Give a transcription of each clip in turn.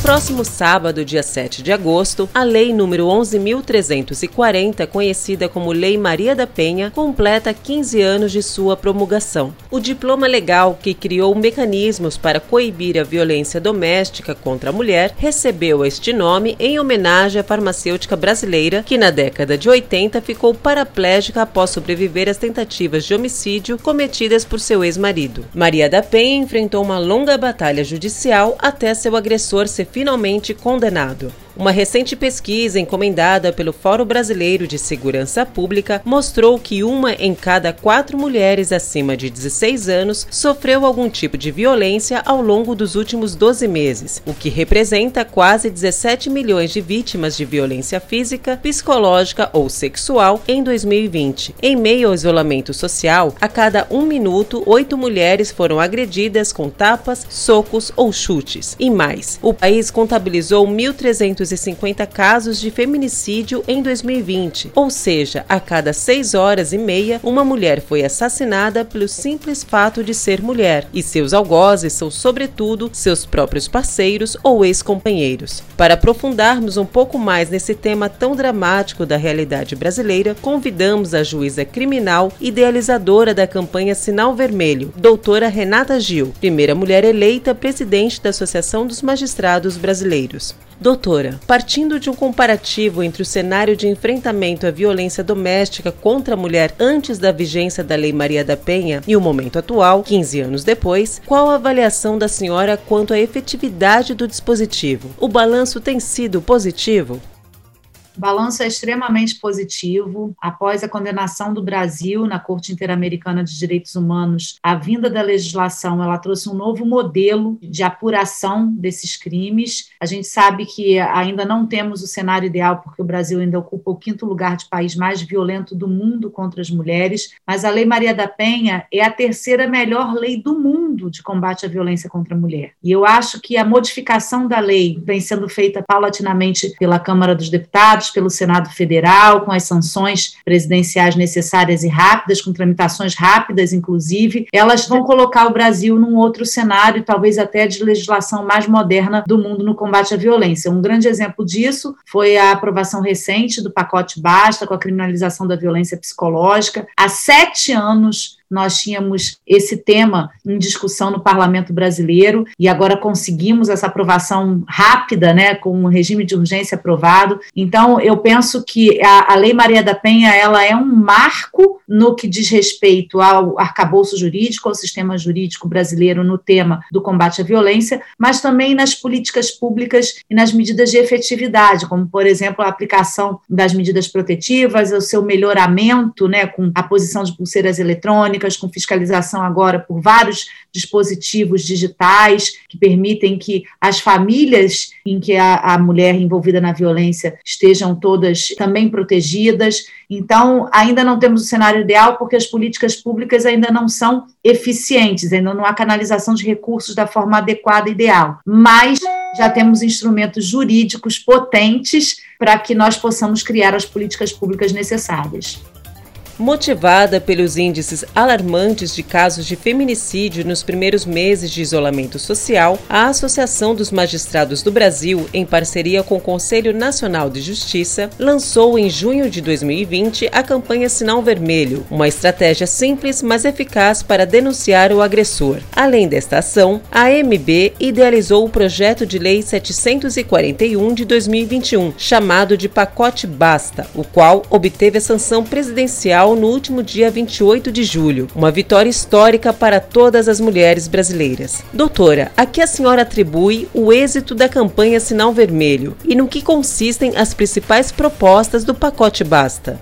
Próximo sábado, dia 7 de agosto, a Lei número 11.340, conhecida como Lei Maria da Penha, completa 15 anos de sua promulgação. O diploma legal que criou mecanismos para coibir a violência doméstica contra a mulher recebeu este nome em homenagem à farmacêutica brasileira que na década de 80 ficou paraplégica após sobreviver às tentativas de homicídio cometidas por seu ex-marido. Maria da Penha enfrentou uma longa batalha judicial até seu agressor ser finalmente condenado. Uma recente pesquisa encomendada pelo Fórum Brasileiro de Segurança Pública mostrou que uma em cada quatro mulheres acima de 16 anos sofreu algum tipo de violência ao longo dos últimos 12 meses, o que representa quase 17 milhões de vítimas de violência física, psicológica ou sexual em 2020. Em meio ao isolamento social, a cada um minuto, oito mulheres foram agredidas com tapas, socos ou chutes. E mais, o país contabilizou 1.300 250 casos de feminicídio em 2020, ou seja, a cada seis horas e meia, uma mulher foi assassinada pelo simples fato de ser mulher, e seus algozes são, sobretudo, seus próprios parceiros ou ex-companheiros. Para aprofundarmos um pouco mais nesse tema tão dramático da realidade brasileira, convidamos a juíza criminal idealizadora da campanha Sinal Vermelho, doutora Renata Gil, primeira mulher eleita presidente da Associação dos Magistrados Brasileiros. Doutora, partindo de um comparativo entre o cenário de enfrentamento à violência doméstica contra a mulher antes da vigência da Lei Maria da Penha e o momento atual, 15 anos depois, qual a avaliação da senhora quanto à efetividade do dispositivo? O balanço tem sido positivo? Balanço é extremamente positivo. Após a condenação do Brasil na Corte Interamericana de Direitos Humanos, a vinda da legislação ela trouxe um novo modelo de apuração desses crimes. A gente sabe que ainda não temos o cenário ideal, porque o Brasil ainda ocupa o quinto lugar de país mais violento do mundo contra as mulheres, mas a Lei Maria da Penha é a terceira melhor lei do mundo de combate à violência contra a mulher. E eu acho que a modificação da lei vem sendo feita paulatinamente pela Câmara dos Deputados pelo Senado Federal, com as sanções presidenciais necessárias e rápidas, com tramitações rápidas, inclusive, elas vão colocar o Brasil num outro cenário, talvez até de legislação mais moderna do mundo no combate à violência. Um grande exemplo disso foi a aprovação recente do pacote Basta, com a criminalização da violência psicológica. Há sete anos nós tínhamos esse tema em discussão no parlamento brasileiro e agora conseguimos essa aprovação rápida, né, com um regime de urgência aprovado. Então, eu penso que a, a Lei Maria da Penha ela é um marco no que diz respeito ao arcabouço jurídico, ao sistema jurídico brasileiro no tema do combate à violência, mas também nas políticas públicas e nas medidas de efetividade, como, por exemplo, a aplicação das medidas protetivas, o seu melhoramento, né, com a posição de pulseiras eletrônicas com fiscalização agora por vários dispositivos digitais que permitem que as famílias em que a, a mulher envolvida na violência estejam todas também protegidas. Então, ainda não temos o cenário ideal porque as políticas públicas ainda não são eficientes, ainda não há canalização de recursos da forma adequada e ideal. Mas já temos instrumentos jurídicos potentes para que nós possamos criar as políticas públicas necessárias. Motivada pelos índices alarmantes de casos de feminicídio nos primeiros meses de isolamento social, a Associação dos Magistrados do Brasil, em parceria com o Conselho Nacional de Justiça, lançou em junho de 2020 a campanha Sinal Vermelho, uma estratégia simples, mas eficaz para denunciar o agressor. Além desta ação, a MB idealizou o projeto de lei 741 de 2021, chamado de Pacote Basta, o qual obteve a sanção presidencial no último dia 28 de julho, uma vitória histórica para todas as mulheres brasileiras. Doutora, a que a senhora atribui o êxito da campanha Sinal Vermelho e no que consistem as principais propostas do pacote Basta?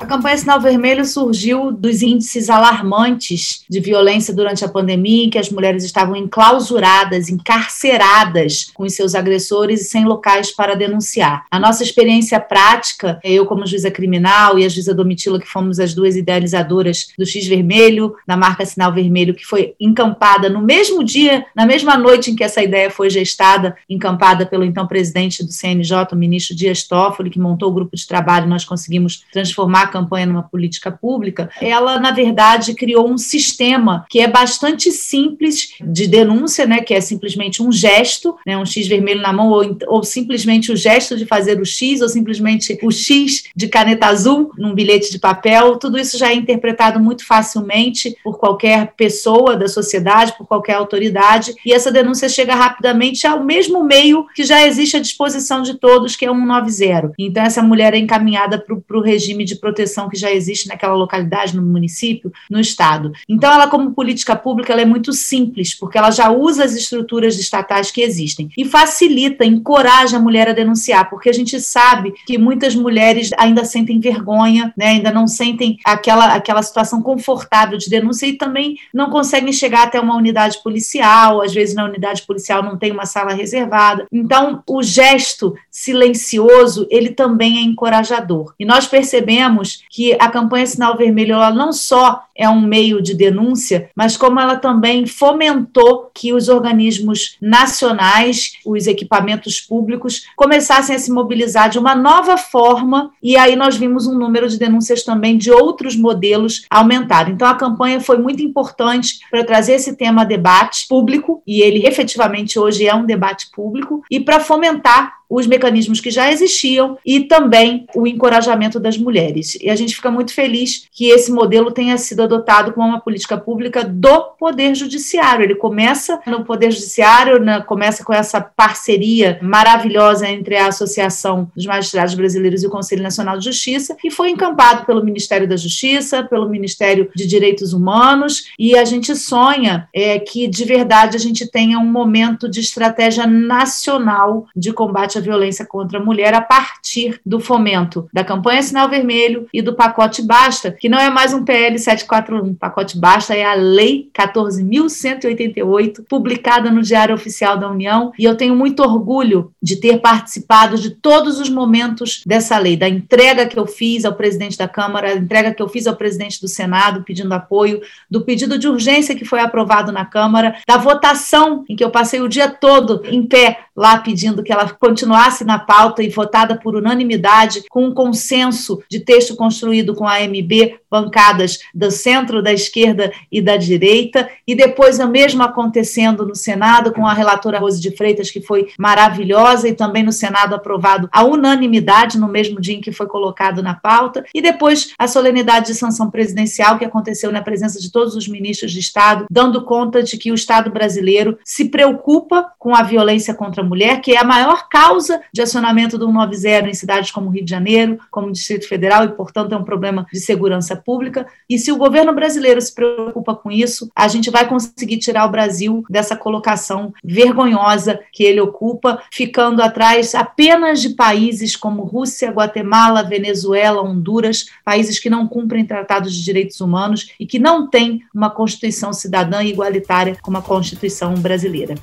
A campanha Sinal Vermelho surgiu dos índices alarmantes de violência durante a pandemia, em que as mulheres estavam enclausuradas, encarceradas com os seus agressores e sem locais para denunciar. A nossa experiência prática, eu como juíza criminal e a juíza Domitila, que fomos as duas idealizadoras do X Vermelho, da marca Sinal Vermelho, que foi encampada no mesmo dia, na mesma noite em que essa ideia foi gestada, encampada pelo então presidente do CNJ, o ministro Dias Toffoli, que montou o grupo de trabalho, nós conseguimos transformar campanha numa política pública, ela, na verdade, criou um sistema que é bastante simples de denúncia, né, que é simplesmente um gesto, né, um X vermelho na mão, ou, ou simplesmente o gesto de fazer o X, ou simplesmente o X de caneta azul num bilhete de papel. Tudo isso já é interpretado muito facilmente por qualquer pessoa da sociedade, por qualquer autoridade, e essa denúncia chega rapidamente ao mesmo meio que já existe à disposição de todos, que é o 190. Então, essa mulher é encaminhada para o regime de proteção proteção que já existe naquela localidade, no município, no estado. Então, ela, como política pública, ela é muito simples, porque ela já usa as estruturas estatais que existem e facilita, encoraja a mulher a denunciar, porque a gente sabe que muitas mulheres ainda sentem vergonha, né, ainda não sentem aquela, aquela situação confortável de denúncia e também não conseguem chegar até uma unidade policial, às vezes na unidade policial não tem uma sala reservada. Então, o gesto silencioso, ele também é encorajador. E nós percebemos que a campanha Sinal Vermelho ela não só é um meio de denúncia, mas como ela também fomentou que os organismos nacionais, os equipamentos públicos, começassem a se mobilizar de uma nova forma, e aí nós vimos um número de denúncias também de outros modelos aumentar. Então a campanha foi muito importante para trazer esse tema a debate público, e ele efetivamente hoje é um debate público, e para fomentar os mecanismos que já existiam e também o encorajamento das mulheres. E a gente fica muito feliz que esse modelo tenha sido adotado como uma política pública do Poder Judiciário. Ele começa no Poder Judiciário, né, começa com essa parceria maravilhosa entre a Associação dos Magistrados Brasileiros e o Conselho Nacional de Justiça, e foi encampado pelo Ministério da Justiça, pelo Ministério de Direitos Humanos, e a gente sonha é, que, de verdade, a gente tenha um momento de estratégia nacional de combate à violência contra a mulher a partir do fomento da campanha Sinal Vermelho e do pacote Basta, que não é mais um PL 741. O pacote Basta é a Lei 14.188, publicada no Diário Oficial da União, e eu tenho muito orgulho de ter participado de todos os momentos dessa lei, da entrega que eu fiz ao presidente da Câmara, da entrega que eu fiz ao presidente do Senado pedindo apoio, do pedido de urgência que foi aprovado na Câmara, da votação em que eu passei o dia todo em pé lá pedindo que ela continuasse na pauta e votada por unanimidade, com um consenso de texto construído com a AMB, bancadas do centro, da esquerda e da direita, e depois o mesmo acontecendo no Senado com a relatora Rose de Freitas, que foi maravilhosa, e também no Senado aprovado a unanimidade no mesmo dia em que foi colocado na pauta, e depois a solenidade de sanção presidencial que aconteceu na presença de todos os ministros de Estado, dando conta de que o Estado brasileiro se preocupa com a violência contra a mulher, que é a maior causa de acionamento do 190 em cidades como Rio de Janeiro, como Distrito Federal, e, portanto, é um problema de segurança pública. E se o governo brasileiro se preocupa com isso, a gente vai conseguir tirar o Brasil dessa colocação vergonhosa que ele ocupa, ficando atrás apenas de países como Rússia, Guatemala, Venezuela, Honduras, países que não cumprem tratados de direitos humanos e que não têm uma Constituição cidadã e igualitária como a Constituição brasileira.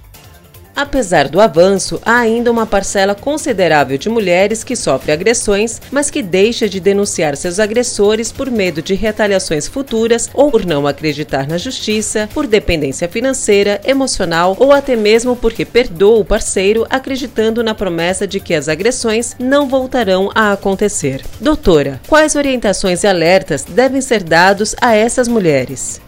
Apesar do avanço, há ainda uma parcela considerável de mulheres que sofrem agressões, mas que deixa de denunciar seus agressores por medo de retaliações futuras ou por não acreditar na justiça, por dependência financeira, emocional ou até mesmo porque perdoa o parceiro acreditando na promessa de que as agressões não voltarão a acontecer. Doutora, quais orientações e alertas devem ser dados a essas mulheres?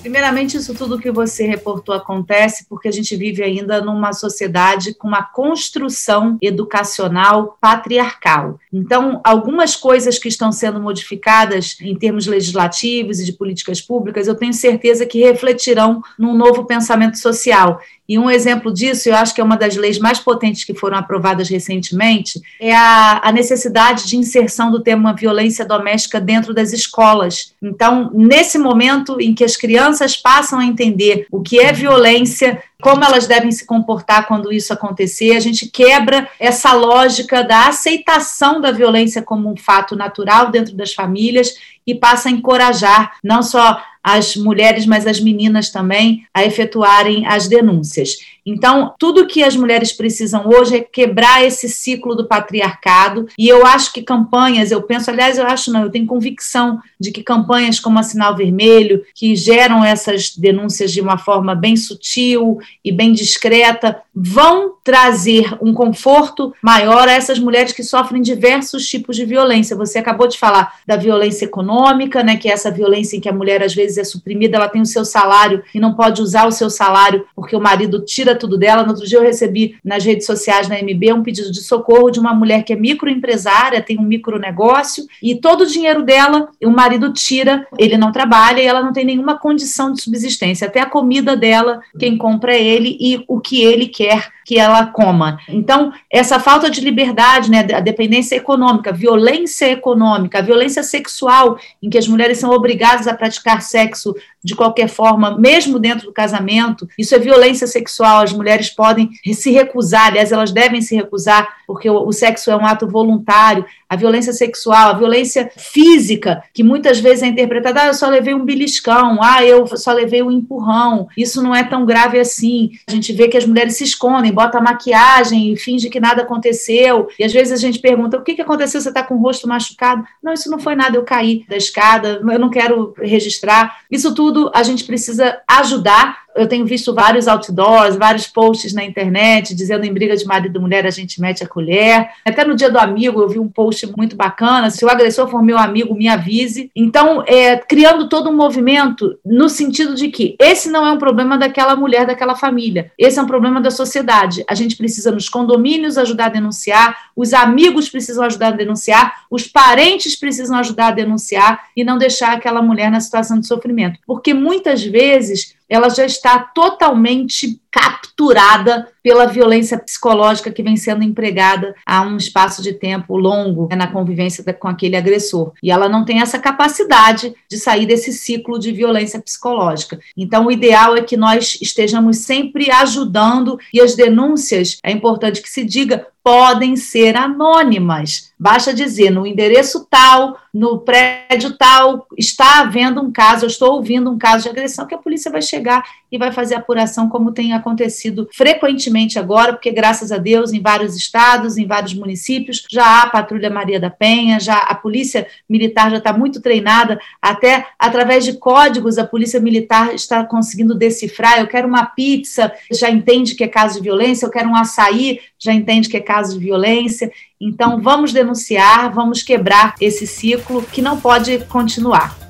Primeiramente, isso tudo que você reportou acontece porque a gente vive ainda numa sociedade com uma construção educacional patriarcal. Então, algumas coisas que estão sendo modificadas em termos legislativos e de políticas públicas, eu tenho certeza que refletirão num novo pensamento social e um exemplo disso, eu acho que é uma das leis mais potentes que foram aprovadas recentemente, é a, a necessidade de inserção do tema violência doméstica dentro das escolas. Então, nesse momento em que as crianças passam a entender o que é violência, como elas devem se comportar quando isso acontecer. A gente quebra essa lógica da aceitação da violência como um fato natural dentro das famílias e passa a encorajar não só as mulheres, mas as meninas também a efetuarem as denúncias. Então, tudo que as mulheres precisam hoje é quebrar esse ciclo do patriarcado, e eu acho que campanhas, eu penso, aliás, eu acho não, eu tenho convicção de que campanhas como a Sinal Vermelho, que geram essas denúncias de uma forma bem sutil e bem discreta, vão trazer um conforto maior a essas mulheres que sofrem diversos tipos de violência. Você acabou de falar da violência econômica, né, que é essa violência em que a mulher às vezes é suprimida, ela tem o seu salário e não pode usar o seu salário porque o marido tira tudo dela. No outro dia eu recebi nas redes sociais da MB um pedido de socorro de uma mulher que é microempresária, tem um micronegócio e todo o dinheiro dela o marido tira, ele não trabalha e ela não tem nenhuma condição de subsistência. Até a comida dela, quem compra é ele e o que ele quer que ela coma. Então, essa falta de liberdade, né, a dependência econômica, violência econômica, violência sexual, em que as mulheres são obrigadas a praticar sexo de qualquer forma, mesmo dentro do casamento, isso é violência sexual. As mulheres podem se recusar, aliás, elas devem se recusar, porque o, o sexo é um ato voluntário. A violência sexual, a violência física, que muitas vezes é interpretada, ah, eu só levei um beliscão, ah, eu só levei um empurrão. Isso não é tão grave assim. A gente vê que as mulheres se escondem, bota maquiagem finge que nada aconteceu. E às vezes a gente pergunta: o que, que aconteceu? Você está com o rosto machucado? Não, isso não foi nada, eu caí da escada, eu não quero registrar. Isso tudo a gente precisa ajudar eu tenho visto vários outdoors, vários posts na internet dizendo em briga de marido e mulher a gente mete a colher. Até no dia do amigo eu vi um post muito bacana: se o agressor for meu amigo, me avise. Então, é, criando todo um movimento no sentido de que esse não é um problema daquela mulher, daquela família, esse é um problema da sociedade. A gente precisa nos condomínios ajudar a denunciar, os amigos precisam ajudar a denunciar, os parentes precisam ajudar a denunciar e não deixar aquela mulher na situação de sofrimento. Porque muitas vezes ela já está totalmente capturada pela violência psicológica que vem sendo empregada há um espaço de tempo longo né, na convivência com aquele agressor. E ela não tem essa capacidade de sair desse ciclo de violência psicológica. Então, o ideal é que nós estejamos sempre ajudando e as denúncias, é importante que se diga, podem ser anônimas. Basta dizer no endereço tal, no prédio tal, está havendo um caso, eu estou ouvindo um caso de agressão, que a polícia vai chegar e vai fazer apuração, como tem acontecido frequentemente agora, porque graças a Deus, em vários estados, em vários municípios, já há a Patrulha Maria da Penha, já a Polícia Militar já está muito treinada, até através de códigos a Polícia Militar está conseguindo decifrar. Eu quero uma pizza, já entende que é caso de violência, eu quero um açaí, já entende que é caso de violência. Então, vamos denunciar, vamos quebrar esse ciclo que não pode continuar.